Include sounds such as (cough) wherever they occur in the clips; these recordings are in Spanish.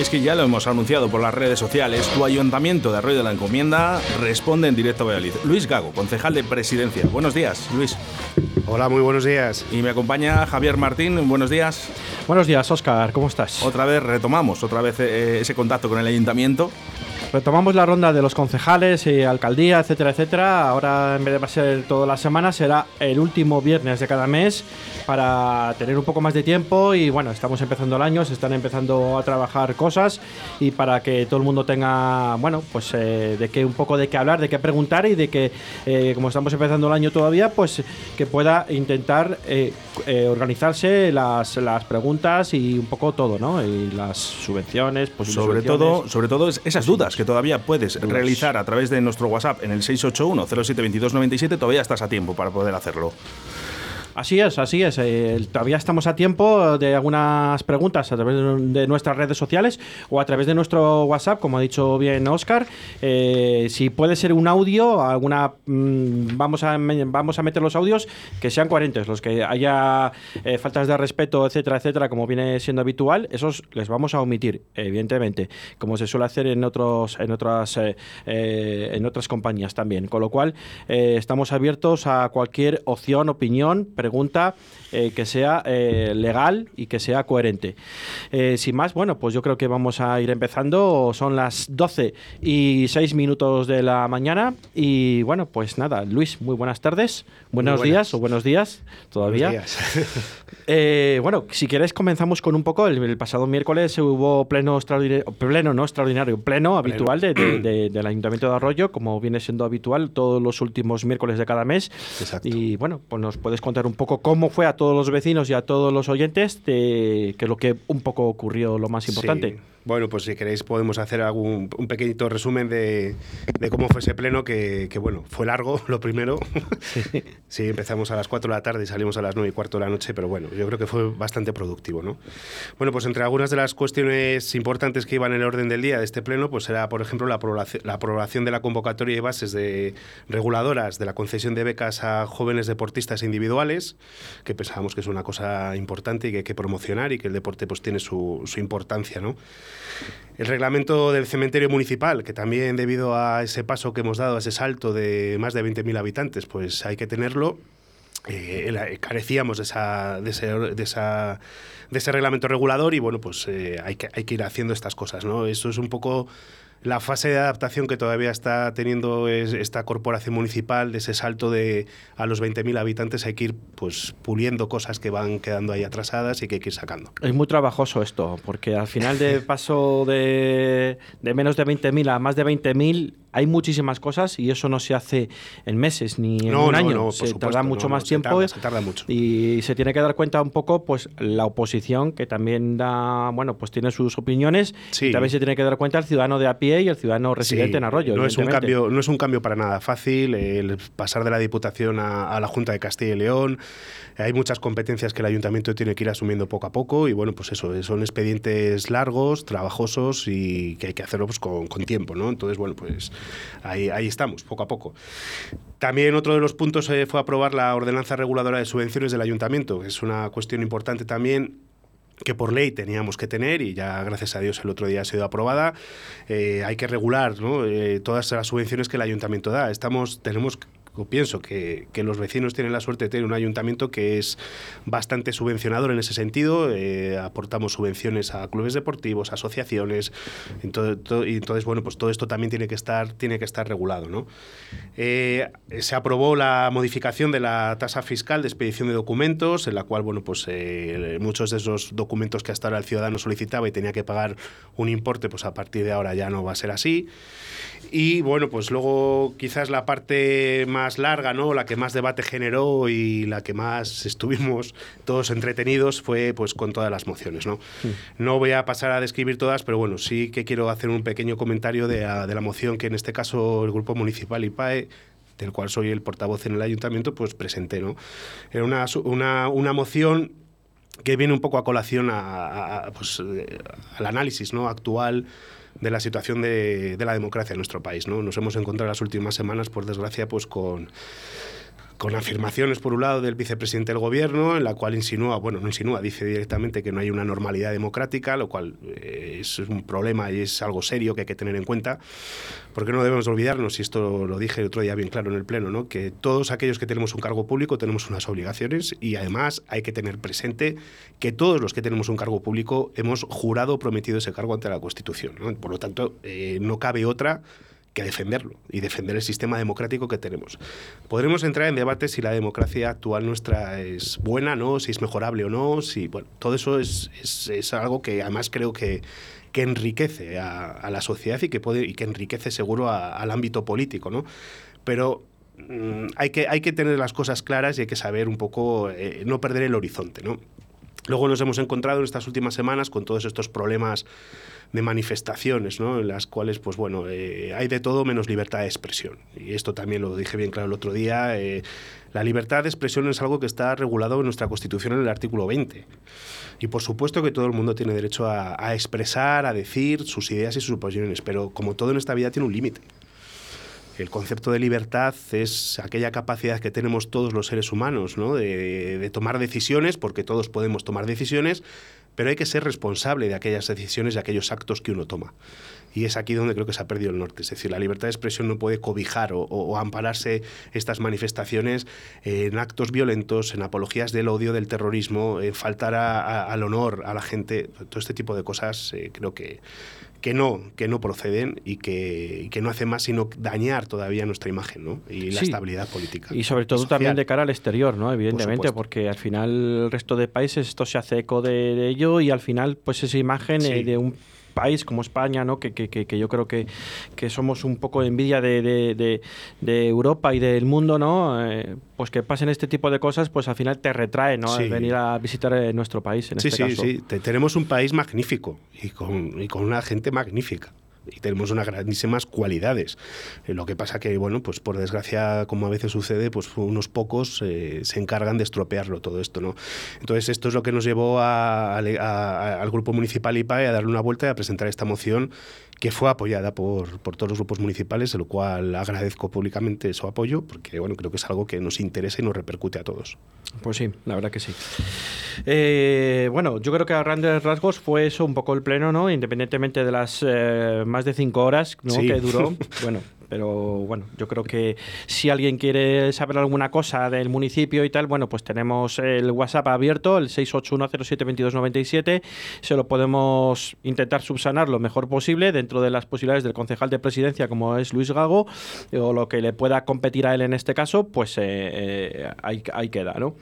Y es que ya lo hemos anunciado por las redes sociales, tu ayuntamiento de Arroyo de la Encomienda responde en directo a Valladolid. Luis Gago, concejal de presidencia. Buenos días, Luis. Hola, muy buenos días. Y me acompaña Javier Martín. Buenos días. Buenos días, Oscar. ¿Cómo estás? Otra vez retomamos, otra vez eh, ese contacto con el ayuntamiento. Retomamos la ronda de los concejales y alcaldía, etcétera, etcétera. Ahora, en vez de ser toda la semana, será el último viernes de cada mes para tener un poco más de tiempo. Y bueno, estamos empezando el año, se están empezando a trabajar cosas y para que todo el mundo tenga, bueno, pues eh, de qué un poco de qué hablar, de qué preguntar y de que, eh, como estamos empezando el año todavía, pues que pueda intentar eh, organizarse las, las preguntas y un poco todo, ¿no? Y las subvenciones, pues sobre todo, sobre todo esas dudas que todavía puedes realizar a través de nuestro WhatsApp en el 681 07 todavía estás a tiempo para poder hacerlo. Así es, así es. Eh, todavía estamos a tiempo de algunas preguntas a través de nuestras redes sociales o a través de nuestro WhatsApp, como ha dicho bien Oscar. Eh, si puede ser un audio, alguna mm, vamos a vamos a meter los audios que sean coherentes, los que haya eh, faltas de respeto, etcétera, etcétera, como viene siendo habitual, esos les vamos a omitir, evidentemente, como se suele hacer en otros en otras en otras compañías también. Con lo cual estamos abiertos a cualquier opción, opinión pregunta eh, que sea eh, legal y que sea coherente. Eh, sin más, bueno, pues yo creo que vamos a ir empezando. Son las 12 y 6 minutos de la mañana. Y bueno, pues nada, Luis, muy buenas tardes. Buenos días o buenos días todavía. (laughs) bueno, si queréis comenzamos con un poco. El, pasado miércoles hubo pleno extraordinario, pleno no extraordinario, pleno, habitual (clears throat) del Ayuntamiento de Arroyo, como viene siendo habitual todos los últimos miércoles de cada mes. Exacto. Y bueno, pues nos puedes contar un poco cómo fue a todos los vecinos y a todos los oyentes de que lo que un poco ocurrió lo más importante. Bueno, pues si queréis podemos hacer algún, un pequeñito resumen de, cómo fue ese pleno, que, bueno, fue largo, (laughs) lo primero. Sí. empezamos a las 4 de la tarde y salimos a las 9 y cuarto de la noche, pero bueno, yo creo que fue bastante productivo, ¿no? Bueno, pues entre algunas de las cuestiones importantes que iban en el orden del día de este pleno, pues era, por ejemplo, la aprobación, la aprobación de la convocatoria y bases de reguladoras de la concesión de becas a jóvenes deportistas individuales, que pensábamos que es una cosa importante y que hay que promocionar y que el deporte pues tiene su, su importancia, ¿no? El reglamento del cementerio municipal, que también debido a ese paso que hemos dado, a ese salto de más de 20.000 habitantes, pues hay que tenerlo. Eh, carecíamos de, esa, de, ese, de, esa, de ese reglamento regulador y bueno, pues eh, hay, que, hay que ir haciendo estas cosas. ¿no? Eso es un poco la fase de adaptación que todavía está teniendo esta corporación municipal, de ese salto de a los 20.000 habitantes, hay que ir pues puliendo cosas que van quedando ahí atrasadas y que hay que ir sacando. Es muy trabajoso esto, porque al final de (laughs) paso de, de menos de 20.000 a más de 20.000 hay muchísimas cosas y eso no se hace en meses ni en un año. se tarda mucho más tiempo se tarda, mucho. y se tiene que dar cuenta un poco, pues la oposición que también da, bueno, pues tiene sus opiniones. Y también se tiene que dar cuenta el ciudadano de a pie y el ciudadano residente en Arroyo. No es un cambio, no es un cambio para nada fácil el pasar de la Diputación a, a la Junta de Castilla y León. Hay muchas competencias que el ayuntamiento tiene que ir asumiendo poco a poco y bueno, pues eso, son expedientes largos, trabajosos y que hay que hacerlo pues, con, tiempo, ¿no? Entonces, bueno, pues ahí, ahí estamos, poco a poco. También otro de los puntos eh, fue aprobar la ordenanza reguladora de subvenciones del ayuntamiento, que es una cuestión importante también que por ley teníamos que tener y ya gracias a Dios el otro día ha sido aprobada. Eh, hay que regular ¿no? eh, todas las subvenciones que el ayuntamiento da. Estamos, tenemos pienso que, los vecinos tienen la suerte de tener un ayuntamiento que es bastante subvencionador en ese sentido. Eh, aportamos subvenciones a clubes deportivos, asociaciones. y entonces, bueno, pues todo esto también tiene que estar, tiene que estar regulado. ¿no? Eh, se aprobó la modificación de la tasa fiscal de expedición de documentos, en la cual, bueno, pues eh, muchos de esos documentos que hasta ahora el ciudadano solicitaba y tenía que pagar un importe, pues a partir de ahora ya no va a ser así. Y bueno, pues luego quizás la parte más larga, ¿no? La que más debate generó y la que más estuvimos todos entretenidos fue pues con todas las mociones, ¿no? No voy a pasar a describir todas, pero bueno, sí que quiero hacer un pequeño comentario de, la moción que en este caso el Grupo Municipal IPAE del cual soy el portavoz en el ayuntamiento, pues presenté, ¿no? Era una, una, una moción que viene un poco a colación a, pues, eh, al análisis ¿no? actual de la situación de, la democracia en nuestro país. ¿no? Nos hemos encontrado las últimas semanas, por desgracia, pues con con afirmaciones por un lado del vicepresidente del gobierno, en la cual insinúa, bueno, no insinúa, dice directamente que no hay una normalidad democrática, lo cual eh, es un problema y es algo serio que hay que tener en cuenta, porque no debemos olvidarnos, y esto lo dije el otro día bien claro en el Pleno, ¿no? que todos aquellos que tenemos un cargo público tenemos unas obligaciones y además hay que tener presente que todos los que tenemos un cargo público hemos jurado prometido ese cargo ante la Constitución. Por lo tanto, eh, no cabe otra que defenderlo y defender el sistema democrático que tenemos. Podremos entrar en debate si la democracia actual nuestra es buena, ¿no? si es mejorable o no, si bueno, todo eso es, es, algo que además creo que, que enriquece a, la sociedad y que puede y que enriquece seguro al ámbito político, ¿no? Pero mm, hay, que, hay que tener las cosas claras y hay que saber un poco eh, no perder el horizonte, ¿no? Luego nos hemos encontrado en estas últimas semanas con todos estos problemas de manifestaciones, ¿no? en las cuales, pues bueno, eh, hay de todo menos libertad de expresión. Y esto también lo dije bien claro el otro día. Eh, la libertad de expresión es algo que está regulado en nuestra Constitución en el artículo 20. Y por supuesto que todo el mundo tiene derecho a, a expresar, a decir sus ideas y sus opiniones, pero como todo en esta vida tiene un límite. El concepto de libertad es aquella capacidad que tenemos todos los seres humanos ¿no? de, de, tomar decisiones, porque todos podemos tomar decisiones, pero hay que ser responsable de aquellas decisiones y aquellos actos que uno toma. Y es aquí donde creo que se ha perdido el norte. Es decir, la libertad de expresión no puede cobijar o, ampararse estas manifestaciones en actos violentos, en apologías del odio, del terrorismo, en faltar al honor a la gente. Todo este tipo de cosas eh, creo que, que no, que no proceden y que, que, no hacen más sino dañar todavía nuestra imagen ¿no? y la estabilidad política. Y sobre todo también de cara al exterior, ¿no? evidentemente, porque al final el resto de países esto se hace eco de, ello y al final pues esa imagen eh, de un país como España, ¿no? que, que, que yo creo que, que, somos un poco de envidia de, de, de, Europa y del mundo, ¿no? Eh, pues que pasen este tipo de cosas, pues al final te retrae ¿no? venir a visitar eh, nuestro país. En sí, este sí, sí. Tenemos un país magnífico y con, y con una gente magnífica y tenemos unas grandísimas cualidades. Eh, lo que pasa que, bueno, pues por desgracia, como a veces sucede, pues unos pocos eh, se encargan de estropearlo todo esto, ¿no? Entonces esto es lo que nos llevó al Grupo Municipal IPAE a darle una vuelta y a presentar esta moción que fue apoyada por, por, todos los grupos municipales, de lo cual agradezco públicamente su apoyo, porque bueno, creo que es algo que nos interesa y nos repercute a todos. Pues sí, la verdad que sí. Eh, bueno, yo creo que a grandes rasgos fue eso un poco el pleno, ¿no? Independientemente de las eh, más de cinco horas que duró. (laughs) bueno, pero bueno, yo creo que si alguien quiere saber alguna cosa del municipio y tal, bueno, pues tenemos el WhatsApp abierto, el 681072297, se lo podemos intentar subsanar lo mejor posible dentro de las posibilidades del concejal de presidencia como es Luis Gago, o lo que le pueda competir a él en este caso, pues eh, eh, ahí, queda, ¿no?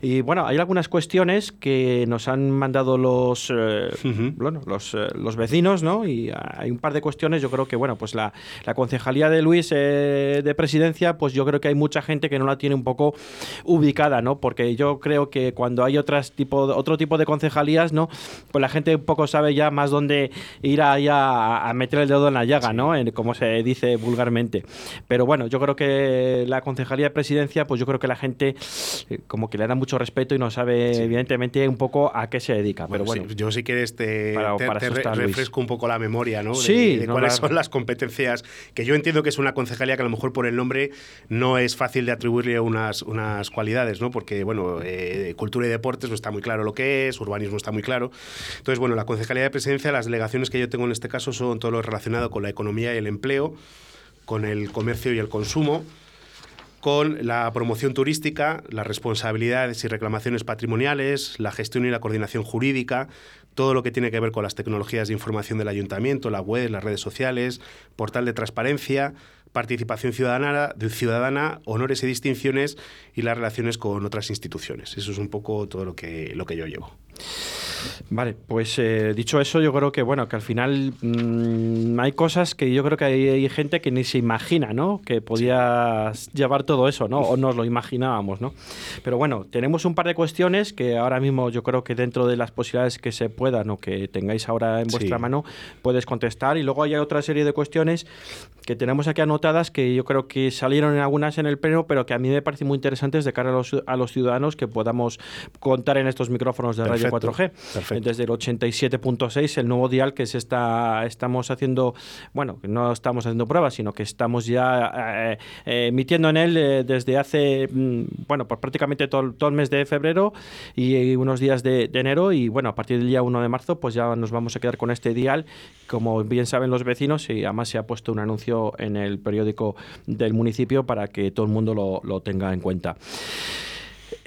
Y bueno, hay algunas cuestiones que nos han mandado los, eh, bueno, los, los, vecinos, ¿no? Y hay un par de cuestiones, yo creo que, bueno, pues la, la concejalía de Luis eh, de presidencia, pues yo creo que hay mucha gente que no la tiene un poco ubicada, ¿no? Porque yo creo que cuando hay otras tipo, otro tipo de concejalías, ¿no? Pues la gente un poco sabe ya más dónde ir a, a meter el dedo en la llaga, ¿no? como se dice vulgarmente. Pero bueno, yo creo que la concejalía de presidencia, pues yo creo que la gente eh, como que le da mucho respeto y no sabe, evidentemente, un poco a qué se dedica. Pero bueno, yo si quieres te, refresco un poco la memoria, ¿no? sí, de cuáles son las competencias que yo entiendo que es una concejalía que a lo mejor por el nombre no es fácil de atribuirle unas, unas cualidades, ¿no? Porque, bueno, eh, cultura y deportes no está muy claro lo que es, urbanismo está muy claro. Entonces, bueno, la concejalía de presidencia, las delegaciones que yo tengo en este caso son todo lo relacionado con la economía y el empleo, con el comercio y el consumo con la promoción turística, las responsabilidades y reclamaciones patrimoniales, la gestión y la coordinación jurídica, todo lo que tiene que ver con las tecnologías de información del ayuntamiento, la web, las redes sociales, portal de transparencia, participación ciudadana, ciudadana, honores y distinciones y las relaciones con otras instituciones. Eso es un poco todo lo que, lo que yo llevo. Vale, pues eh, dicho eso, yo creo que bueno, que al final mm, hay cosas que yo creo que hay, gente que ni se imagina, ¿no? Que podía llevar todo eso, ¿no? O nos lo imaginábamos, ¿no? Pero bueno, tenemos un par de cuestiones que ahora mismo yo creo que dentro de las posibilidades que se puedan o que tengáis ahora en vuestra mano, puedes contestar. Y luego hay otra serie de cuestiones que tenemos aquí anotadas que yo creo que salieron en algunas en el pleno, pero que a mí me parecen muy interesantes de cara a los, a los ciudadanos que podamos contar en estos micrófonos de Radio 4G. desde el 87.6, el nuevo dial que se está, estamos haciendo, bueno, no estamos haciendo pruebas, sino que estamos ya eh, eh, emitiendo en él eh, desde hace, mm, bueno, pues prácticamente todo, todo, el mes de febrero y, unos días de, de, enero y bueno, a partir del día 1 de marzo pues ya nos vamos a quedar con este dial, como bien saben los vecinos y además se ha puesto un anuncio en el periódico del municipio para que todo el mundo lo, lo tenga en cuenta.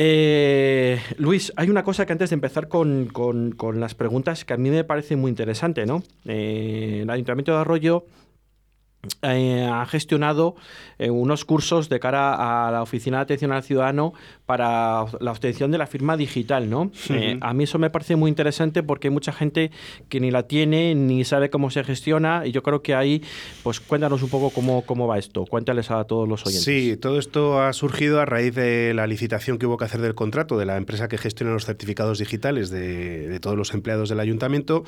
Eh, Luis, hay una cosa que antes de empezar con, con, con, las preguntas que a mí me parece muy interesante, ¿no? Eh, el Ayuntamiento de Arroyo eh, ha gestionado eh, unos cursos de cara a la Oficina de Atención al Ciudadano para la obtención de la firma digital, ¿no? Eh, a mí eso me parece muy interesante porque hay mucha gente que ni la tiene ni sabe cómo se gestiona y yo creo que ahí, pues cuéntanos un poco cómo, cómo va esto, cuéntales a todos los oyentes. Sí, todo esto ha surgido a raíz de la licitación que hubo que hacer del contrato de la empresa que gestiona los certificados digitales de, de todos los empleados del ayuntamiento.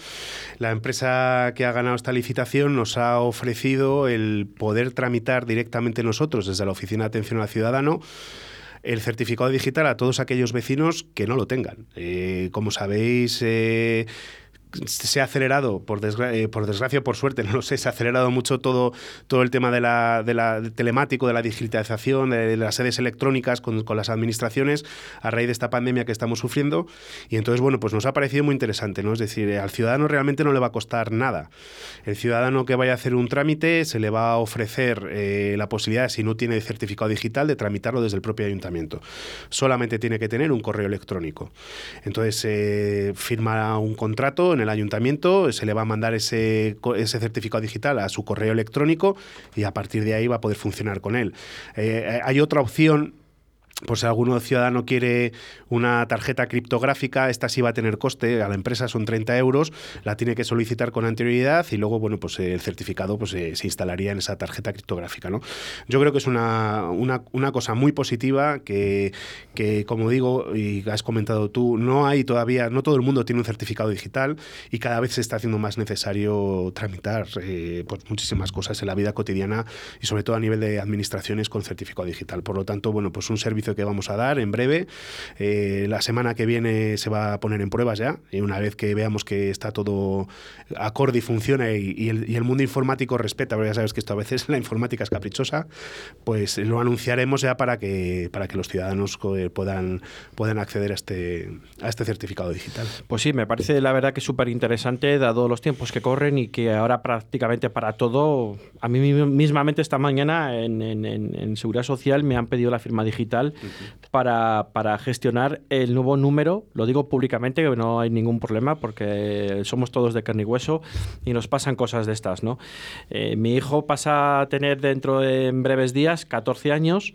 La empresa que ha ganado esta licitación nos ha ofrecido el poder tramitar directamente nosotros desde la Oficina de Atención al Ciudadano el certificado digital a todos aquellos vecinos que no lo tengan. Eh, como sabéis, eh, se ha acelerado, por, eh, por desgracia por suerte, (laughs) no lo sé, se ha acelerado mucho todo, todo el tema de la, de la telemático, de la digitalización, de, las sedes electrónicas con, con, las administraciones a raíz de esta pandemia que estamos sufriendo. Y entonces, bueno, pues nos ha parecido muy interesante, ¿no? Es decir, al ciudadano realmente no le va a costar nada. El ciudadano que vaya a hacer un trámite se le va a ofrecer eh, la posibilidad, si no tiene certificado digital, de tramitarlo desde el propio ayuntamiento. Solamente tiene que tener un correo electrónico. Entonces, eh, firma un contrato el ayuntamiento, se le va a mandar ese, ese certificado digital a su correo electrónico y a partir de ahí va a poder funcionar con él. Eh, hay otra opción por si alguno ciudadano quiere una tarjeta criptográfica, esta sí va a tener coste, a la empresa son 30 euros, la tiene que solicitar con anterioridad y luego, bueno, pues el certificado pues, se instalaría en esa tarjeta criptográfica, ¿no? Yo creo que es una, una, una cosa muy positiva que, que, como digo, y has comentado tú, no hay todavía, no todo el mundo tiene un certificado digital y cada vez se está haciendo más necesario tramitar eh, pues muchísimas cosas en la vida cotidiana y sobre todo a nivel de administraciones con certificado digital. Por lo tanto, bueno, pues un servicio que vamos a dar en breve. Eh, la semana que viene se va a poner en pruebas ya, y una vez que veamos que está todo acorde y funciona y, el, mundo informático respeta, porque ya sabes que esto a veces (laughs) la informática es caprichosa, pues lo anunciaremos ya para que, para que los ciudadanos eh, puedan, puedan acceder a este, a este certificado digital. Pues sí, me parece la verdad que súper interesante, dado los tiempos que corren y que ahora prácticamente para todo, a mí mismamente esta mañana en, en, en Seguridad Social me han pedido la firma digital para, para, gestionar el nuevo número. Lo digo públicamente, que no hay ningún problema porque somos todos de carne y hueso y nos pasan cosas de estas. ¿no? Eh, mi hijo pasa a tener dentro de en breves días 14 años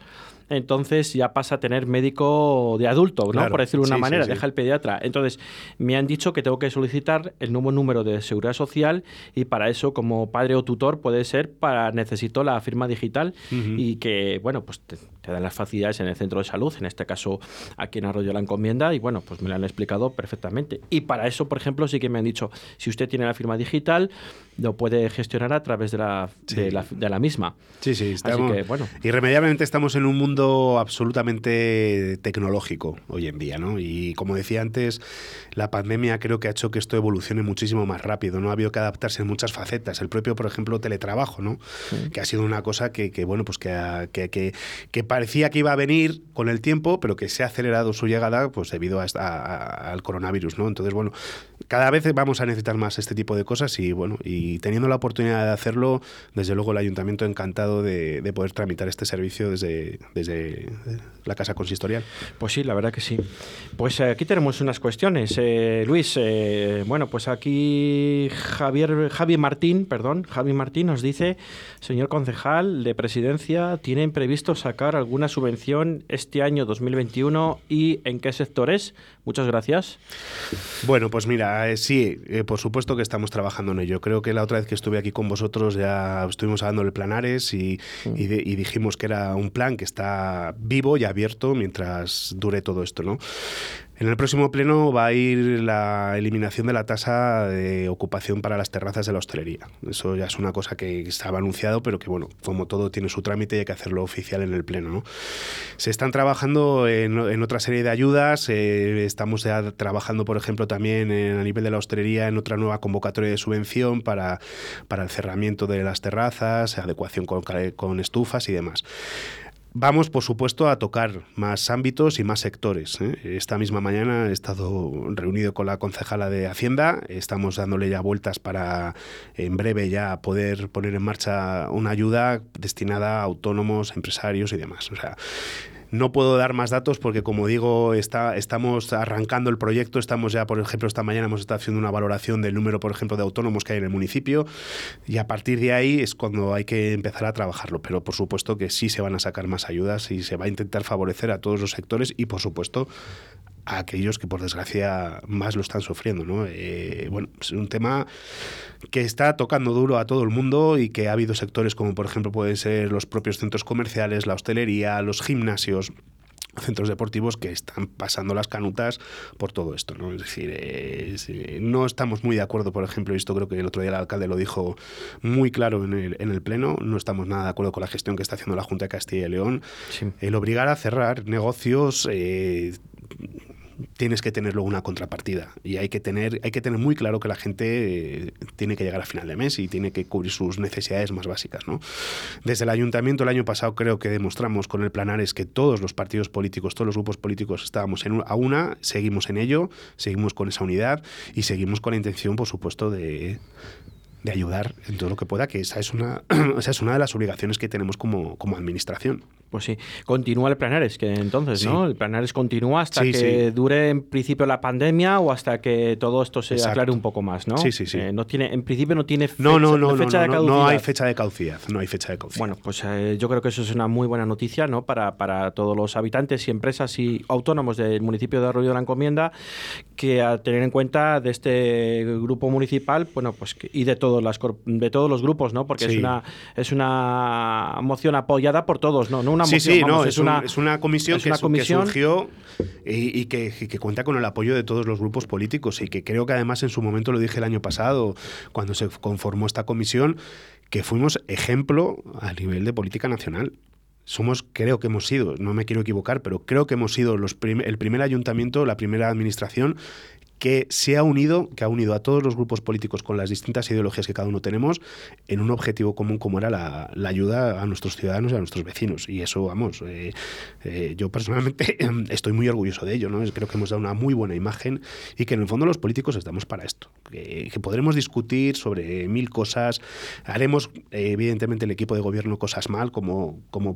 entonces ya pasa a tener médico de adulto, ¿no? Por decirlo de una manera, deja el pediatra. Entonces, me han dicho que tengo que solicitar el nuevo número de seguridad social y para eso, como padre o tutor, puede ser para necesito la firma digital y que, bueno, pues te, dan las facilidades en el centro de salud, en este caso aquí en Arroyo la encomienda, y bueno, pues me lo han explicado perfectamente. Y para eso, por ejemplo, sí que me han dicho, si usted tiene la firma digital, lo puede gestionar a través de la, de la, de la misma. Sí, sí, estamos, Así que, bueno. Irremediablemente estamos en un mundo absolutamente tecnológico hoy en día, ¿no? Y como decía antes, la pandemia creo que ha hecho que esto evolucione muchísimo más rápido, ¿no? Ha habido que adaptarse en muchas facetas. El propio, por ejemplo, teletrabajo, ¿no? Que ha sido una cosa que, que bueno, pues que, que, que, que, parecía que iba a venir con el tiempo, pero que se ha acelerado su llegada, pues debido a, al coronavirus, ¿no? Entonces, bueno, cada vez vamos a necesitar más este tipo de cosas y, bueno, y teniendo la oportunidad de hacerlo, desde luego el ayuntamiento encantado de, de poder tramitar este servicio desde, desde la casa consistorial. Pues sí, la verdad que sí. Pues eh, aquí tenemos unas cuestiones. Eh, Luis, eh, bueno, pues aquí Javier, Javi Martín, perdón, Javi Martín nos dice, señor concejal de presidencia, ¿tienen previsto sacar alguna subvención este año 2021 y en qué sectores? Muchas gracias. Bueno, pues mira, sí, por supuesto que estamos trabajando en ello. Creo que la otra vez que estuve aquí con vosotros ya estuvimos hablando de planares y, y, y dijimos que era un plan que está vivo y abierto mientras dure todo esto, ¿no? En el próximo pleno va a ir la eliminación de la tasa de ocupación para las terrazas de la hostelería. Eso ya es una cosa que estaba anunciado, pero que, bueno, como todo tiene su trámite y hay que hacerlo oficial en el pleno. Se están trabajando en, otra serie de ayudas. Eh, estamos ya trabajando, por ejemplo, también a nivel de la hostelería en otra nueva convocatoria de subvención para, el cerramiento de las terrazas, adecuación con estufas y demás. Vamos, por supuesto, a tocar más ámbitos y más sectores. ¿eh? Esta misma mañana he estado reunido con la concejala de Hacienda. Estamos dándole ya vueltas para en breve ya poder poner en marcha una ayuda destinada a autónomos, empresarios y demás. No puedo dar más datos porque, como digo, está, estamos arrancando el proyecto. Estamos ya, por ejemplo, esta mañana hemos estado haciendo una valoración del número, por ejemplo, de autónomos que hay en el municipio y a partir de ahí es cuando hay que empezar a trabajarlo. Pero, por supuesto, que sí se van a sacar más ayudas y se va a intentar favorecer a todos los sectores y, por supuesto, a aquellos que por desgracia más lo están sufriendo. ¿no? Eh, bueno, es un tema que está tocando duro a todo el mundo y que ha habido sectores como por ejemplo pueden ser los propios centros comerciales, la hostelería, los gimnasios centros deportivos que están pasando las canutas por todo esto. ¿no? Es decir, eh, no estamos muy de acuerdo, por ejemplo, y esto creo que el otro día el alcalde lo dijo muy claro en el, en el Pleno, no estamos nada de acuerdo con la gestión que está haciendo la Junta de Castilla y León. El obligar a cerrar negocios... Eh, tienes que tener luego una contrapartida y hay que tener hay que tener muy claro que la gente eh, tiene que llegar a final de mes y tiene que cubrir sus necesidades más básicas ¿no? desde el ayuntamiento el año pasado creo que demostramos con el Planares que todos los partidos políticos todos los grupos políticos estábamos en, a una seguimos en ello seguimos con esa unidad y seguimos con la intención por supuesto de de ayudar en todo lo que pueda, que esa es una, (clears throat) esa es una de las obligaciones que tenemos como, como administración. Pues sí, continúa el Planares, que entonces, ¿no? El Planares continúa hasta que dure en principio la pandemia o hasta que todo esto se aclare un poco más, ¿no? Sí, sí, sí. Eh, no tiene, en principio no tiene fecha, no, no, no, fecha de caducidad. No hay fecha de caducidad, no hay fecha de caducidad. Bueno, pues eh, yo creo que eso es una muy buena noticia, ¿no? Para, para todos los habitantes y empresas y autónomos del municipio de Arroyo de la Encomienda, que a tener en cuenta de este grupo municipal, bueno, pues y de todos las de todos los grupos, ¿no? Porque es una es una moción apoyada por todos, ¿no? una sí, sí, no, es, una, es una comisión, que, surgió y, que, cuenta con el apoyo de todos los grupos políticos y que creo que además en su momento lo dije el año pasado cuando se conformó esta comisión que fuimos ejemplo a nivel de política nacional. Somos, creo que hemos sido, no me quiero equivocar, pero creo que hemos sido los el primer ayuntamiento, la primera administración que se ha unido, que ha unido a todos los grupos políticos con las distintas ideologías que cada uno tenemos en un objetivo común como era la, ayuda a nuestros ciudadanos y a nuestros vecinos. Y eso, vamos, eh, eh, yo personalmente (laughs) estoy muy orgulloso de ello, ¿no? Creo que hemos dado una muy buena imagen y que en el fondo los políticos estamos para esto, que, podremos discutir sobre mil cosas, haremos evidentemente el equipo de gobierno cosas mal, como, como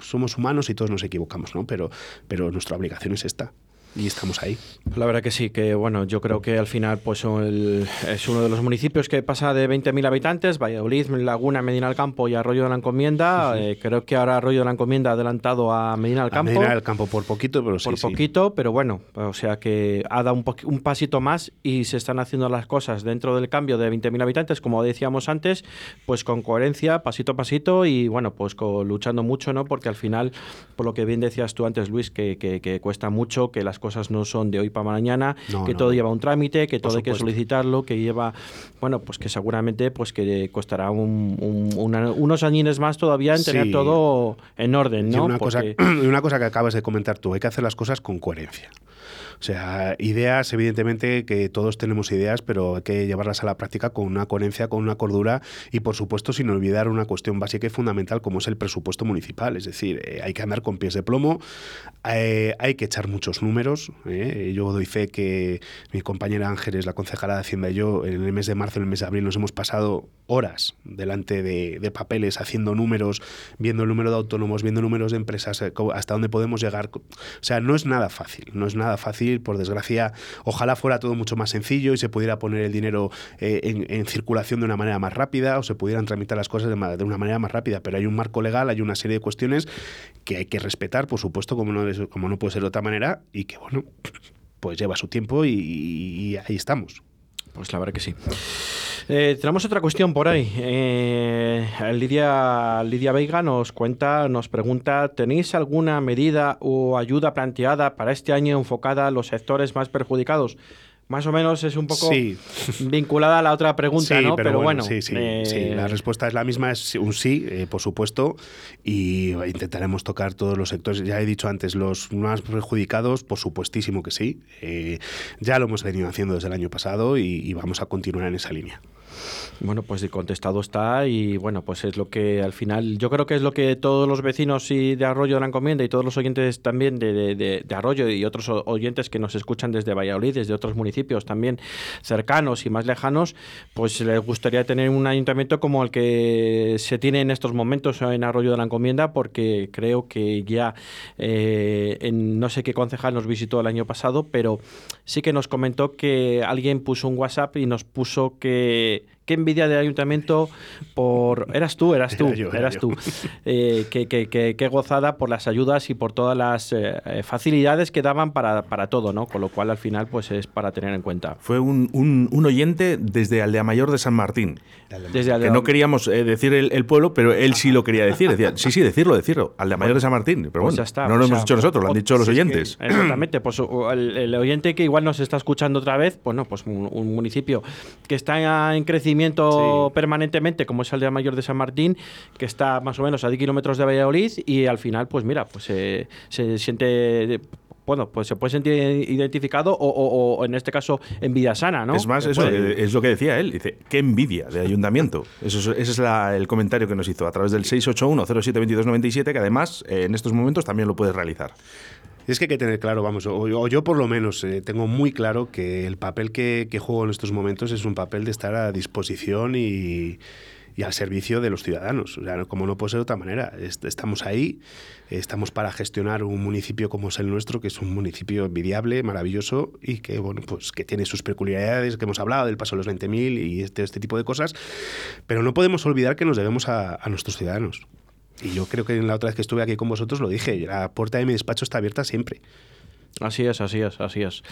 somos humanos y todos nos equivocamos, ¿no? Pero, pero nuestra obligación es esta y estamos ahí. La verdad que sí, que bueno, yo creo que al final pues es uno de los municipios que pasa de 20.000 habitantes, Valladolid, Laguna, Medina del Campo y Arroyo de la Encomienda. Eh, creo que ahora Arroyo de la Encomienda ha adelantado a Medina del Campo. Medina del Campo por poquito, pero sí. Por poquito, pero bueno, o sea que ha dado un, un pasito más y se están haciendo las cosas dentro del cambio de 20.000 habitantes, como decíamos antes, pues con coherencia, pasito a pasito y bueno, pues luchando mucho, ¿no? Porque al final, por lo que bien decías tú antes, Luis, que, que, que cuesta mucho, que las cosas cosas no son de hoy para mañana, que todo lleva un trámite, que todo hay que solicitarlo, que lleva, bueno, pues que seguramente pues que costará unos añines más todavía en tener todo en orden, ¿no? Y una, cosa, (clears throat) una cosa que acabas de comentar tú, hay que hacer las cosas con coherencia. O sea, ideas, evidentemente que todos tenemos ideas, pero hay que llevarlas a la práctica con una coherencia, con una cordura y, por supuesto, sin olvidar una cuestión básica y fundamental como es el presupuesto municipal. Es decir, eh, hay que andar con pies de plomo, eh, hay que echar muchos números. Eh. Yo doy fe que mi compañera Ángeles, la concejala de Hacienda y yo, en el mes de marzo, en el mes de abril, nos hemos pasado horas delante de, papeles haciendo números, viendo el número de autónomos, viendo números de empresas, hasta dónde podemos llegar. O sea, no es nada fácil, no es nada fácil por desgracia, ojalá fuera todo mucho más sencillo y se pudiera poner el dinero eh, en, circulación de una manera más rápida o se pudieran tramitar las cosas de, una manera más rápida, pero hay un marco legal, hay una serie de cuestiones que hay que respetar, por supuesto, como no, como no puede ser de otra manera y que, bueno, pues lleva su tiempo y ahí estamos. Pues la verdad que sí. Eh, tenemos otra cuestión por ahí. Eh, Lidia, Lidia Veiga nos cuenta, nos pregunta, ¿tenéis alguna medida o ayuda planteada para este año enfocada a los sectores más perjudicados? Más o menos es un poco vinculada a la otra pregunta, ¿no? Pero, bueno, sí, sí, sí, La respuesta es la misma, es un sí, eh, por supuesto, y intentaremos tocar todos los sectores. Ya he dicho antes, los más perjudicados, por supuestísimo que sí. Eh, ya lo hemos venido haciendo desde el año pasado y vamos a continuar en esa línea. Bueno, pues contestado está y bueno, pues es lo que al final, yo creo que es lo que todos los vecinos y de Arroyo de la Encomienda y todos los oyentes también de, de, Arroyo y otros oyentes que nos escuchan desde Valladolid, desde otros municipios también cercanos y más lejanos, pues les gustaría tener un ayuntamiento como el que se tiene en estos momentos en Arroyo de la Encomienda, porque creo que ya eh, en no sé qué concejal nos visitó el año pasado, pero sí que nos comentó que alguien puso un WhatsApp y nos puso que qué envidia del ayuntamiento por... Eras tú, eras tú, eras tú. Eh, qué, gozada por las ayudas y por todas las eh, facilidades que daban para, para, todo, ¿no? Con lo cual al final pues es para tener en cuenta. Fue un, un, oyente desde Aldea Mayor de San Martín. Desde que no queríamos eh, decir el, pueblo, pero él sí lo quería decir. Decía, sí, sí, decirlo, decirlo. Aldea Mayor de San Martín. Pero pues bueno, está, no lo hemos dicho nosotros, lo han dicho los oyentes. (clears throat) exactamente. Pues el, oyente que igual nos está escuchando otra vez, pues no, pues un, un municipio que está en crecimiento permanentemente, como es el de Mayor de San Martín, que está más o menos a 10 kilómetros de Valladolid, y al final, pues mira, pues se siente bueno, pues se puede sentir identificado o, en este caso envidia sana, ¿no? Es más, eso es lo que decía él. Dice, qué envidia de ayuntamiento. Eso ese es el comentario que nos hizo a través del 681-072297, que además eh, en estos momentos también lo puedes realizar. Es que hay que tener claro, vamos, o, yo por lo menos eh, tengo muy claro que el papel que, juego en estos momentos es un papel de estar a disposición y, al servicio de los ciudadanos. O sea, como no puede ser de otra manera. Estamos ahí, estamos para gestionar un municipio como es el nuestro, que es un municipio envidiable, maravilloso y que, bueno, pues que tiene sus peculiaridades, que hemos hablado del paso de los 20.000 y este, este tipo de cosas, pero no podemos olvidar que nos debemos a nuestros ciudadanos. Y yo creo que en la otra vez que estuve aquí con vosotros lo dije, la puerta de mi despacho está abierta siempre. Así es, así es, así es.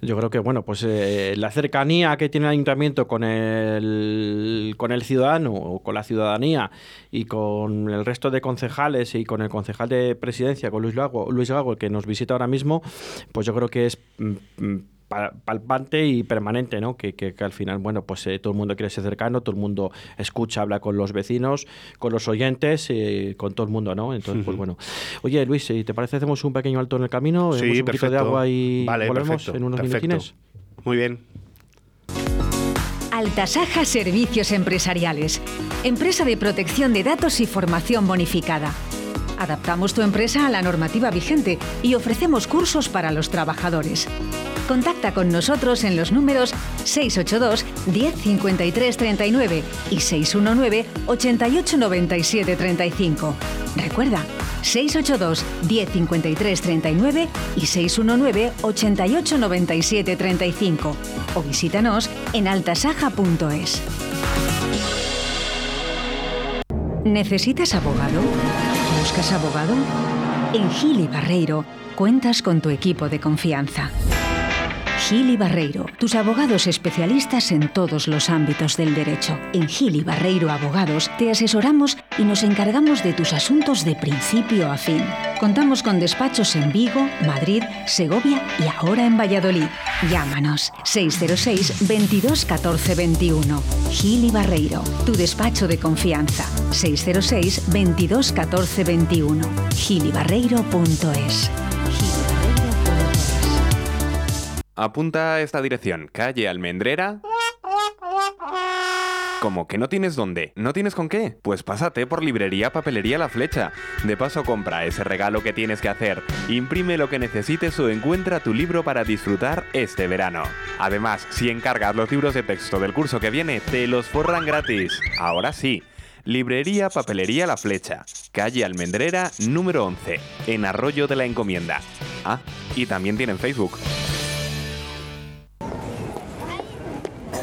Yo creo que bueno, pues eh, la cercanía que tiene el ayuntamiento con el con el ciudadano o con la ciudadanía y con el resto de concejales y con el concejal de presidencia, con Luis Gago, Luis Gago, que nos visita ahora mismo, pues yo creo que es mm, mm, palpante y permanente, ¿no? Que, que, al final, bueno, pues eh, todo el mundo quiere ser cercano, todo el mundo escucha, habla con los vecinos, con los oyentes, eh, con todo el mundo, ¿no? Entonces, pues bueno. Oye, Luis, si te parece, hacemos un pequeño alto en el camino, sí, un poquito de agua y volvemos en unos minutines. Muy bien. Altasaja Servicios Empresariales. Empresa de protección de datos y formación bonificada. Adaptamos tu empresa a la normativa vigente y ofrecemos cursos para los trabajadores. Contacta con nosotros en los números 682 10 53 39 y 619 88 97 35. Recuerda, 682 10 53 39 y 619 88 97 35 o visítanos en altasaja.es. ¿Necesitas abogado? ¿Buscas abogado? En Gili Barreiro cuentas con tu equipo de confianza. Gili Barreiro, tus abogados especialistas en todos los ámbitos del derecho. En Gili Barreiro Abogados te asesoramos y nos encargamos de tus asuntos de principio a fin. Contamos con despachos en Vigo, Madrid, Segovia y ahora en Valladolid. Llámanos 606 22 14 21. Gili Barreiro, tu despacho de confianza. 606 22 14 21. gilibarreiro.es. Apunta a esta dirección, calle Almendrera. ¿Cómo que no tienes dónde? ¿No tienes con qué? Pues pásate por librería Papelería La Flecha. De paso compra ese regalo que tienes que hacer. Imprime lo que necesites o encuentra tu libro para disfrutar este verano. Además, si encargas los libros de texto del curso que viene, te los forran gratis. Ahora sí. Librería Papelería La Flecha, calle Almendrera número 11, en Arroyo de la Encomienda. Ah, y también tienen Facebook.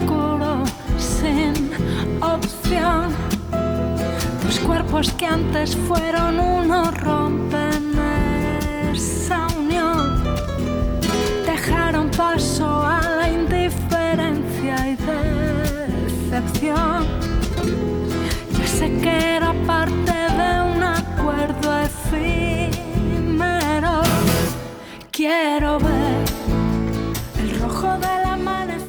oscuro sin opción. Tus cuerpos que antes fueron uno rompen esa unión. Dejaron paso a la indiferencia y decepción. Ya sé que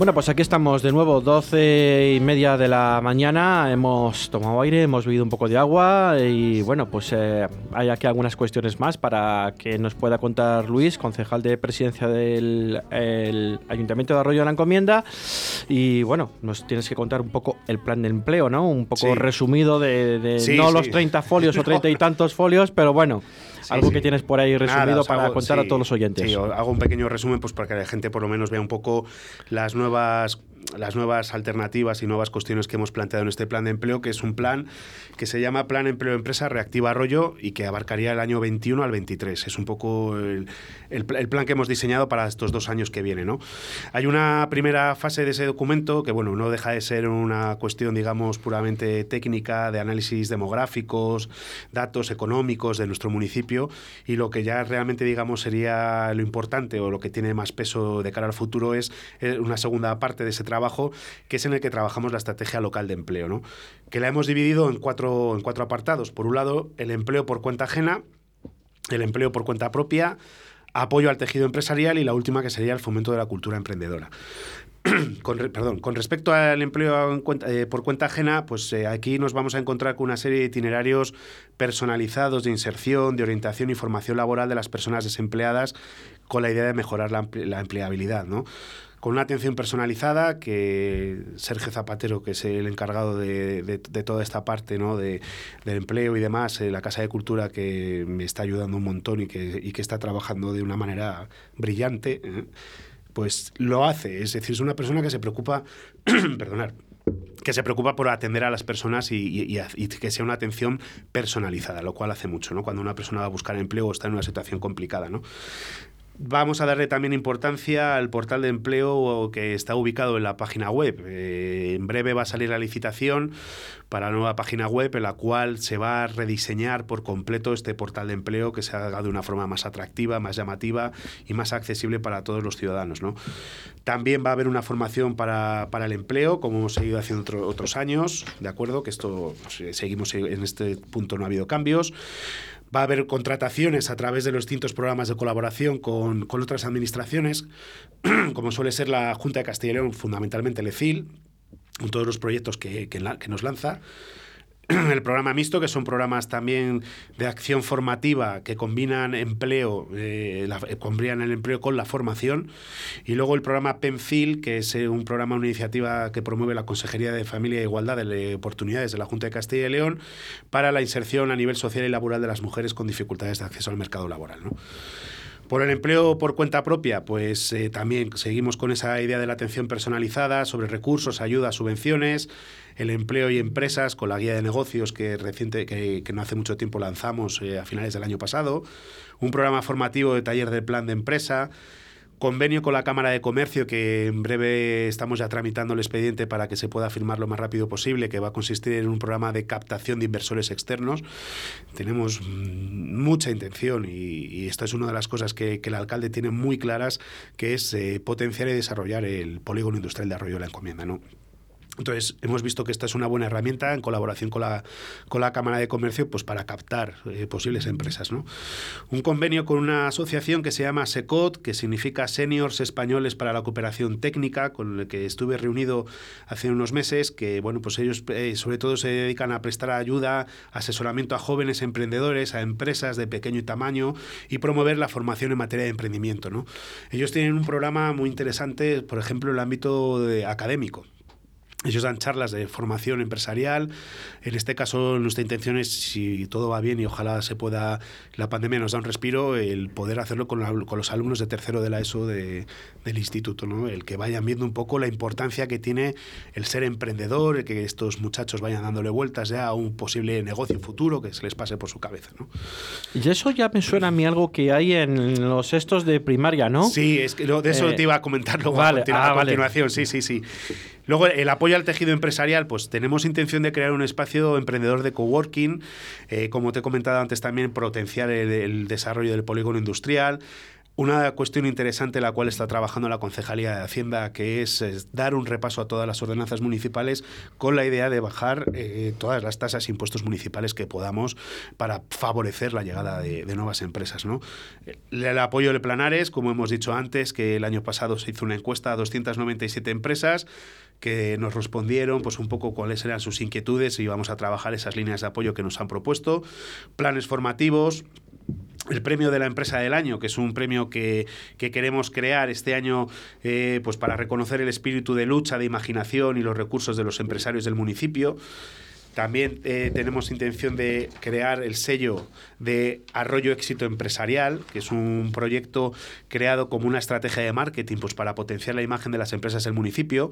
bueno, pues aquí estamos de nuevo, 12 y media de la mañana. Hemos tomado aire, hemos bebido un poco de agua y bueno, pues eh, hay aquí algunas cuestiones más para que nos pueda contar Luis, concejal de presidencia del Ayuntamiento de Arroyo de la Encomienda. Y bueno, nos tienes que contar un poco el plan de empleo, ¿no? Un poco resumido de, no los 30 folios o 30 y (laughs) tantos folios, pero bueno algo que tienes por ahí resumido para contar a todos los oyentes. Sí, hago un pequeño resumen pues para que la gente por lo menos vea un poco las nuevas las nuevas alternativas y nuevas cuestiones que hemos planteado en este plan de empleo, que es un plan que se llama Plan Empleo Empresa Reactiva Arroyo y que abarcaría el año 21 al 23. Es un poco el, el, plan que hemos diseñado para estos dos años que vienen. ¿no? Hay una primera fase de ese documento que, bueno, no deja de ser una cuestión, digamos, puramente técnica, de análisis demográficos, datos económicos de nuestro municipio y lo que ya realmente, digamos, sería lo importante o lo que tiene más peso de cara al futuro es eh, una segunda parte de ese trabajo, que es en el que trabajamos la estrategia local de empleo, ¿no? que la hemos dividido en cuatro, en cuatro apartados. Por un lado, el empleo por cuenta ajena, el empleo por cuenta propia, apoyo al tejido empresarial y la última que sería el fomento de la cultura emprendedora. (clears throat) con, perdón, con respecto al empleo eh, por cuenta ajena, pues eh, aquí nos vamos a encontrar con una serie de itinerarios personalizados de inserción, de orientación y formación laboral de las personas desempleadas con la idea de mejorar la, la empleabilidad. ¿no? Con una atención personalizada que Sergio Zapatero, que es el encargado de, toda esta parte ¿no? de, del empleo y demás, eh, la Casa de Cultura que me está ayudando un montón y que, que está trabajando de una manera brillante, ¿eh? pues lo hace. Es decir, es una persona que se preocupa, (clears throat) perdonar, que se preocupa por atender a las personas y, y, que sea una atención personalizada, lo cual hace mucho, ¿no? Cuando una persona va a buscar empleo o está en una situación complicada, ¿no? Vamos a darle también importancia al portal de empleo que está ubicado en la página web. Eh, en breve va a salir la licitación para la nueva página web en la cual se va a rediseñar por completo este portal de empleo que se haga de una forma más atractiva, más llamativa y más accesible para todos los ciudadanos. ¿no? También va a haber una formación para, el empleo, como hemos seguido haciendo otros años, ¿de acuerdo? Que esto pues, seguimos en este punto, no ha habido cambios. Va a haber contrataciones a través de los distintos programas de colaboración con, otras administraciones, (clears throat) como suele ser la Junta de Castilla y León, fundamentalmente el ECIL, con todos los proyectos que, que nos lanza. (clears throat) el programa mixto, que son programas también de acción formativa que combinan empleo, eh, eh, combinan el empleo con la formación. Y luego el programa PENFIL, que es eh, un programa, una iniciativa que promueve la Consejería de Familia e Igualdad de Oportunidades de la Junta de Castilla y León para la inserción a nivel social y laboral de las mujeres con dificultades de acceso al mercado laboral. ¿no? Por el empleo por cuenta propia, pues también seguimos con esa idea de la atención personalizada sobre recursos, ayudas, subvenciones, el empleo y empresas con la guía de negocios que, reciente, que, no hace mucho tiempo lanzamos eh, a finales del año pasado, un programa formativo de taller de plan de empresa, convenio con la Cámara de Comercio que en breve estamos ya tramitando el expediente para que se pueda firmar lo más rápido posible, que va a consistir en un programa de captación de inversores externos. Tenemos mm, mucha intención y, esto es una de las cosas que, el alcalde tiene muy claras, que es eh, potenciar y desarrollar el polígono industrial de Arroyo de la Encomienda. ¿no? Entonces, hemos visto que esta es una buena herramienta en colaboración con la, con la Cámara de Comercio pues, para captar eh, posibles empresas. ¿no? Un convenio con una asociación que se llama SECOT, que significa Seniors Españoles para la Cooperación Técnica, con el que estuve reunido hace unos meses, que bueno, pues ellos eh, sobre todo se dedican a prestar ayuda, asesoramiento a jóvenes emprendedores, a empresas de pequeño tamaño y promover la formación en materia de emprendimiento. ¿no? Ellos tienen un programa muy interesante, por ejemplo, en el ámbito académico. Ellos dan charlas de formación empresarial. En este caso, nuestra intención es, si todo va bien y ojalá se pueda, la pandemia nos da un respiro, el poder hacerlo con, los alumnos de tercero de la ESO del instituto, ¿no? el que vayan viendo un poco la importancia que tiene el ser emprendedor, el que estos muchachos vayan dándole vueltas ya a un posible negocio futuro que se les pase por su cabeza. ¿no? Y eso ya me suena a mí algo que hay en los estos de primaria, ¿no? Sí, es que de eso eh, te iba a comentar luego a, ah, continuación. Sí, sí, sí. Luego, el apoyo al tejido empresarial, pues tenemos intención de crear un espacio emprendedor de coworking, eh, como te he comentado antes también, potenciar el, desarrollo del polígono industrial. Una cuestión interesante la cual está trabajando la Concejalía de Hacienda, que es, dar un repaso a todas las ordenanzas municipales con la idea de bajar eh, todas las tasas e impuestos municipales que podamos para favorecer la llegada de, nuevas empresas. ¿no? El, apoyo de Planares, como hemos dicho antes, que el año pasado se hizo una encuesta a 297 empresas que nos respondieron pues un poco cuáles eran sus inquietudes y vamos a trabajar esas líneas de apoyo que nos han propuesto, planes formativos, el premio de la empresa del año, que es un premio que, queremos crear este año eh, pues para reconocer el espíritu de lucha, de imaginación y los recursos de los empresarios del municipio. También eh, tenemos intención de crear el sello de Arroyo Éxito Empresarial, que es un proyecto creado como una estrategia de marketing pues, para potenciar la imagen de las empresas del municipio.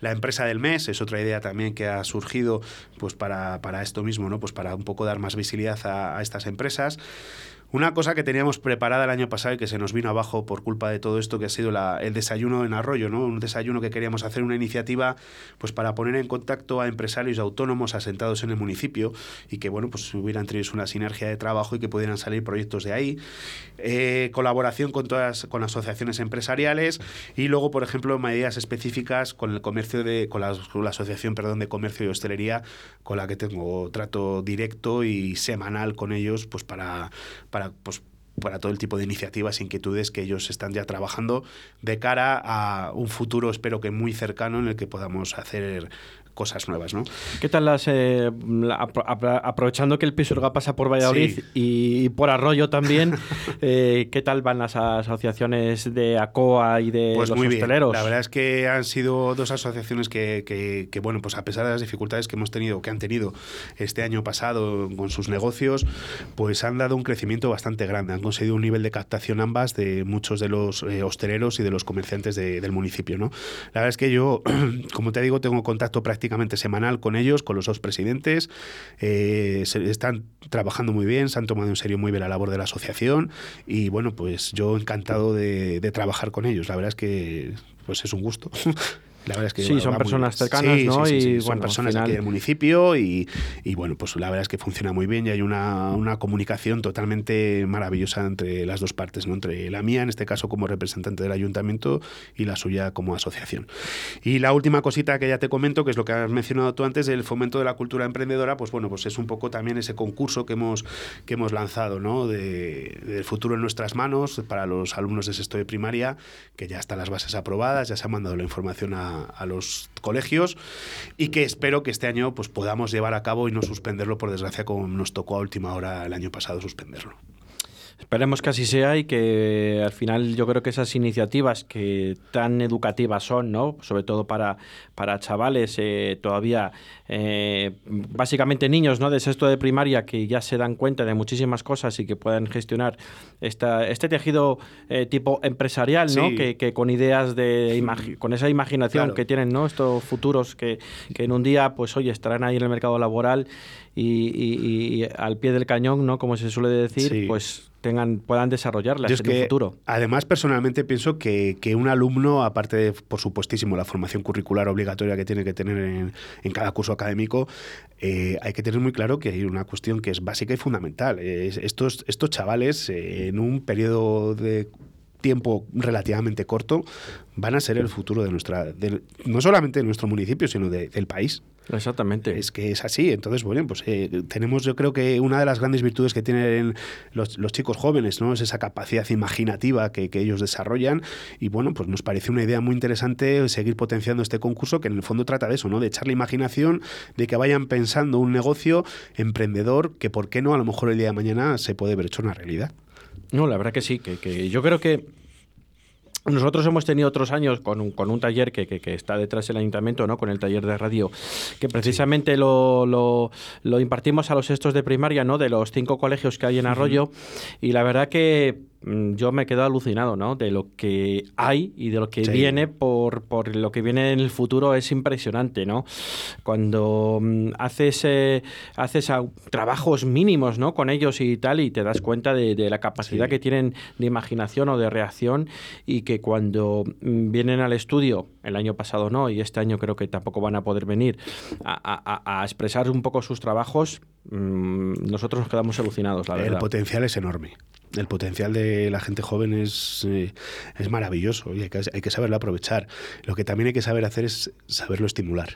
La empresa del mes es otra idea también que ha surgido pues, para, esto mismo, ¿no? pues para un poco dar más visibilidad a estas empresas. Una cosa que teníamos preparada el año pasado y que se nos vino abajo por culpa de todo esto, que ha sido el desayuno en Arroyo, ¿no? Un desayuno que queríamos hacer una iniciativa pues para poner en contacto a empresarios autónomos asentados en el municipio y que, bueno, pues hubieran tenido una sinergia de trabajo y que pudieran salir proyectos de ahí. Eh, colaboración con todas con asociaciones empresariales y luego, por ejemplo, medidas específicas con el comercio de con la, la asociación, perdón, de comercio y hostelería con la que tengo trato directo y semanal con ellos, pues para, pues, para todo el tipo de iniciativas e inquietudes que ellos están ya trabajando de cara a un futuro, espero que muy cercano, en el que podamos hacer cosas nuevas, ¿no? ¿Qué tal las, eh, aprovechando que el Pisuerga pasa por Valladolid y, por Arroyo también, (laughs) eh, ¿qué tal van las asociaciones de ACOA y de pues los muy hosteleros? La verdad es que han sido dos asociaciones que, que, bueno, pues a pesar de las dificultades que hemos tenido, que han tenido este año pasado con sus negocios, pues han dado un crecimiento bastante grande. Han conseguido un nivel de captación ambas de muchos de los eh, hosteleros y de los comerciantes del municipio, ¿no? La verdad es que yo, (clears throat) como te digo, tengo contacto prácticamente semanal con ellos, con los dos presidentes. Eh, están trabajando muy bien, se han tomado en serio muy bien la labor de la asociación y bueno, pues yo encantado de, de trabajar con ellos. La verdad es que pues es un gusto. (laughs) La verdad es que, sí, son personas cercanas, ¿no? y, son personas aquí del municipio y, y, bueno, pues la verdad es que funciona muy bien y hay una, una, comunicación totalmente maravillosa entre las dos partes, ¿no? Entre la mía, en este caso como representante del ayuntamiento, y la suya como asociación. Y la última cosita que ya te comento, que es lo que has mencionado tú antes, el fomento de la cultura emprendedora, pues bueno, pues es un poco también ese concurso que hemos, que hemos lanzado, ¿no? De, del futuro en nuestras manos para los alumnos de sexto de primaria, que ya están las bases aprobadas, ya se ha mandado la información a a, los colegios y que espero que este año pues, podamos llevar a cabo y no suspenderlo, por desgracia, como nos tocó a última hora el año pasado suspenderlo. Esperemos que así sea y que al final yo creo que esas iniciativas que tan educativas son, ¿no? sobre todo para, para chavales eh, todavía, eh, básicamente niños ¿no? de sexto de primaria que ya se dan cuenta de muchísimas cosas y que puedan gestionar esta, este tejido eh, tipo empresarial, ¿no? Que, que, con ideas de con esa imaginación que tienen ¿no? estos futuros que, que en un día pues hoy estarán ahí en el mercado laboral y, al pie del cañón, ¿no? Como se suele decir, pues tengan, puedan desarrollarlas en el futuro. Además, personalmente pienso que, un alumno, aparte de, por supuestísimo, la formación curricular obligatoria que tiene que tener en, cada curso académico, eh, hay que tener muy claro que hay una cuestión que es básica y fundamental. estos, estos chavales, eh, en un periodo de tiempo relativamente corto, van a ser el futuro de nuestra, no solamente de nuestro municipio, sino del país. Exactamente. Es que es así. Entonces, bueno, pues eh, tenemos, yo creo que una de las grandes virtudes que tienen los, chicos jóvenes, ¿no? Es esa capacidad imaginativa que, ellos desarrollan. Y bueno, pues nos parece una idea muy interesante seguir potenciando este concurso, que en el fondo trata de eso, ¿no? De echarle imaginación, de que vayan pensando un negocio emprendedor que, ¿por qué no? A lo mejor el día de mañana se puede ver hecho una realidad. No, la verdad que sí, que, yo creo que nosotros hemos tenido otros años con un, con un taller que, que, está detrás del ayuntamiento, ¿no? con el taller de radio, que precisamente lo, lo, impartimos a los estos de primaria ¿no? de los cinco colegios que hay en Arroyo. Y la verdad que yo me quedo alucinado, ¿no? De lo que hay y de lo que viene por, por, lo que viene en el futuro es impresionante, ¿no? Cuando mm, haces, eh, haces trabajos mínimos, ¿no? Con ellos y tal y te das cuenta de, la capacidad que tienen de imaginación o de reacción y que cuando mm, vienen al estudio, el año pasado no y este año creo que tampoco van a poder venir a, a expresar un poco sus trabajos, nosotros nos quedamos alucinados, la verdad. El potencial es enorme el potencial de la gente joven es, eh, es maravilloso y hay que, hay que, saberlo aprovechar. Lo que también hay que saber hacer es saberlo estimular.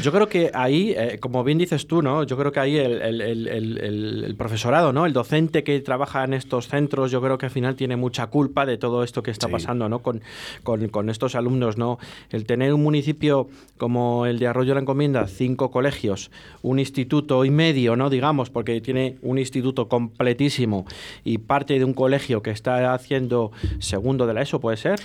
Yo creo que ahí, eh, como bien dices tú, ¿no? yo creo que ahí el, el, el, el, profesorado, ¿no? el docente que trabaja en estos centros, yo creo que al final tiene mucha culpa de todo esto que está pasando ¿no? Con, con, con, estos alumnos. ¿no? El tener un municipio como el de Arroyo la Encomienda, cinco colegios, un instituto y medio, ¿no? digamos, porque tiene un instituto completísimo y parte de un colegio que está haciendo segundo de la ESO, ¿puede ser?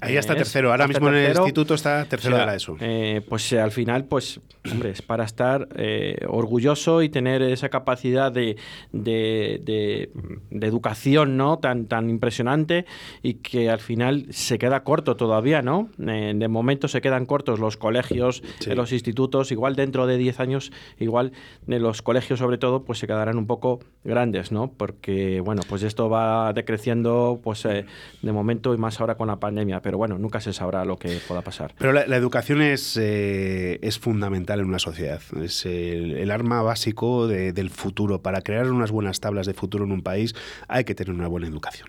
Ahí está tercero. Ahora mismo en el instituto está tercero de la ESO. Eh, pues eh, al final, pues, hombre, es para estar eh, orgulloso y tener esa capacidad de, de, educación, ¿no? Tan, tan impresionante y que al final se queda corto todavía, ¿no? de momento se quedan cortos los colegios, los institutos. Igual dentro de 10 años, igual los colegios sobre todo, pues se quedarán un poco grandes, ¿no? Porque, bueno, pues esto va decreciendo, pues de momento y más ahora con la pandemia pero bueno, nunca se sabrá lo que pueda pasar. Pero la, educación es, eh, es fundamental en una sociedad, es el, arma básico del futuro. Para crear unas buenas tablas de futuro en un país hay que tener una buena educación.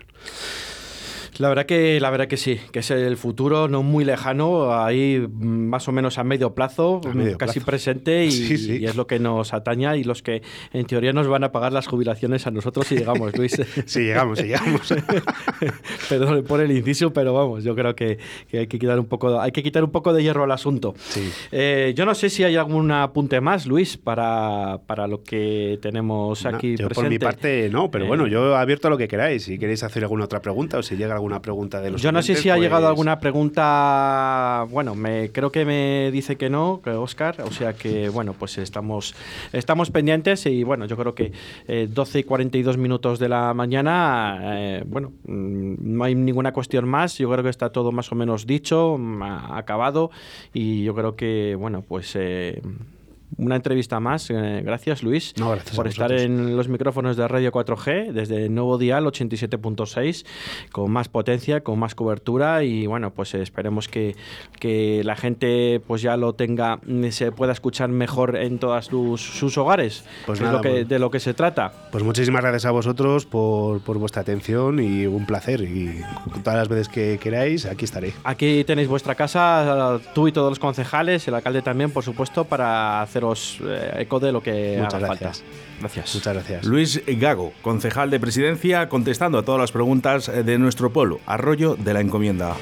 La verdad que la verdad que sí, que es el futuro no muy lejano, ahí más o menos a medio plazo, casi presente (laughs) y, es lo que nos ataña y los que en teoría nos van a pagar las jubilaciones a nosotros si llegamos, Luis. (laughs) sí, llegamos, sí, llegamos. (laughs) Perdón por el inciso, pero vamos, yo creo que, hay que quitar un poco, hay que quitar un poco de hierro al asunto. Eh, yo no sé si hay algún apunte más, Luis, para, para lo que tenemos aquí yo Por mi parte, no, pero bueno, eh, yo abierto a lo que queráis. Si queréis hacer alguna otra pregunta o si llega alguna pregunta de los Yo no sé si ha llegado pues alguna pregunta. Bueno, me creo que me dice que no, que Oscar. O sea que, (laughs) bueno, pues estamos, estamos pendientes y, bueno, yo creo que 12 eh, y 42 minutos de la mañana, eh, bueno, mm, no hay ninguna cuestión más. Yo creo que está todo más o menos dicho, mm, acabado y yo creo que, bueno, pues. Eh, una entrevista más. Eh, gracias, Luis, por estar en los micrófonos de Radio 4G desde Nuevo Dial 87.6, con más potencia, con más cobertura y bueno, pues esperemos que, que la gente pues ya lo tenga, se pueda escuchar mejor en todos sus, hogares, pues lo que, pues de lo que se trata. Pues muchísimas gracias a vosotros por, por vuestra atención y un placer. Y todas las veces que queráis, aquí estaré. Aquí tenéis vuestra casa, tú y todos los concejales, el alcalde también, por supuesto, para hacer eh, eco de lo que Muchas haga gracias. falta. Gracias. Muchas gracias. Luis Gago, concejal de presidencia, contestando a todas las preguntas de nuestro pueblo. Arroyo de la Encomienda.